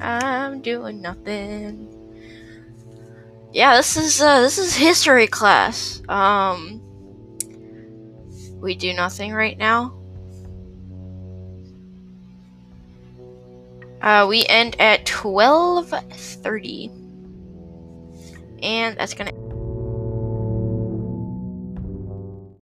I'm doing nothing. Yeah, this is uh, this is history class. Um, we do nothing right now. Uh, we end at twelve thirty, and that's gonna.